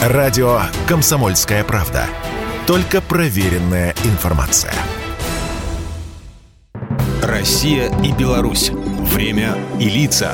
Радио «Комсомольская правда». Только проверенная информация. Россия и Беларусь. Время и лица.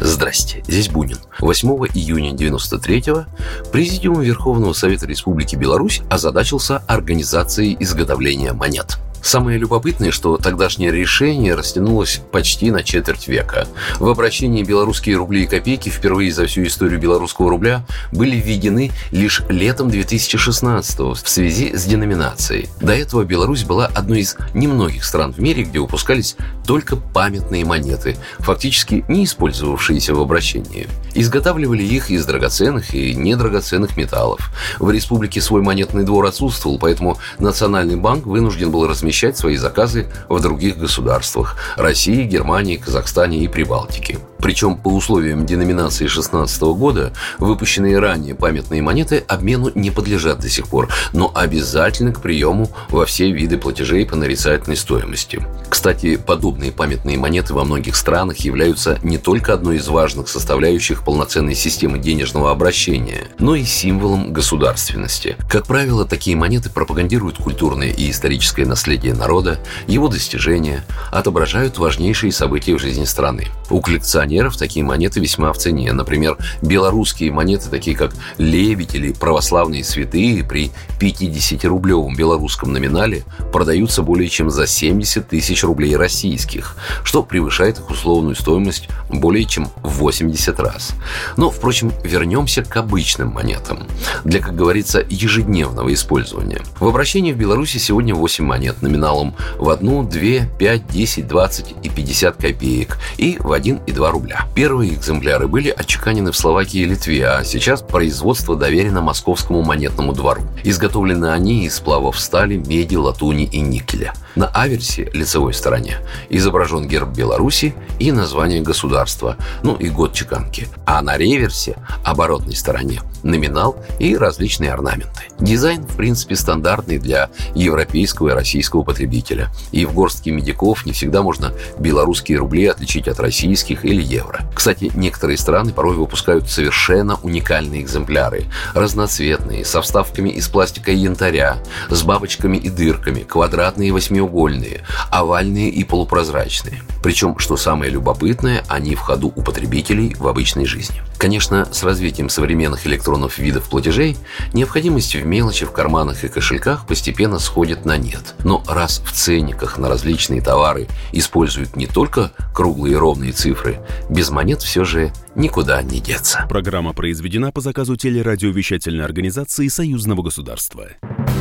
Здрасте, здесь Бунин. 8 июня 93-го Президиум Верховного Совета Республики Беларусь озадачился организацией изготовления монет – Самое любопытное, что тогдашнее решение растянулось почти на четверть века. В обращении белорусские рубли и копейки впервые за всю историю белорусского рубля были введены лишь летом 2016 в связи с деноминацией. До этого Беларусь была одной из немногих стран в мире, где выпускались только памятные монеты, фактически не использовавшиеся в обращении. Изготавливали их из драгоценных и недрагоценных металлов. В республике свой монетный двор отсутствовал, поэтому Национальный банк вынужден был размещать свои заказы в других государствах – России, Германии, Казахстане и Прибалтике. Причем по условиям деноминации 2016 года выпущенные ранее памятные монеты обмену не подлежат до сих пор, но обязательны к приему во все виды платежей по нарицательной стоимости. Кстати, подобные памятные монеты во многих странах являются не только одной из важных составляющих полноценной системы денежного обращения, но и символом государственности. Как правило, такие монеты пропагандируют культурное и историческое наследие народа, его достижения, отображают важнейшие события в жизни страны. У коллекционеров коллекционеров такие монеты весьма в цене. Например, белорусские монеты, такие как «Лебедь» или «Православные святые» при 50-рублевом белорусском номинале продаются более чем за 70 тысяч рублей российских, что превышает их условную стоимость более чем в 80 раз. Но, впрочем, вернемся к обычным монетам. Для, как говорится, ежедневного использования. В обращении в Беларуси сегодня 8 монет номиналом в 1, 2, 5, 10, 20 и 50 копеек и в 1 и 2 рубля. Первые экземпляры были отчеканены в Словакии и Литве, а сейчас производство доверено Московскому монетному двору. Изготовлены они из сплавов стали, меди, латуни и никеля. На аверсе, лицевой стороне, изображен герб Беларуси и название государства, ну и год чеканки. А на реверсе, оборотной стороне, номинал и различные орнаменты. Дизайн, в принципе, стандартный для европейского и российского потребителя. И в горстке медиков не всегда можно белорусские рубли отличить от российских или евро. Кстати, некоторые страны порой выпускают совершенно уникальные экземпляры, разноцветные, со вставками из пластика и янтаря, с бабочками и дырками, квадратные и восьмиугольные, овальные и полупрозрачные. Причем, что самое любопытное, они в ходу у потребителей в обычной жизни. Конечно, с развитием современных электронов видов платежей необходимость в мелочи в карманах и кошельках постепенно сходит на нет. Но раз в ценниках на различные товары используют не только круглые ровные цифры, без монет все же никуда не деться. Программа произведена по заказу телерадиовещательной организации Союзного государства.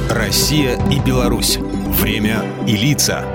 Россия и Беларусь. Время и лица.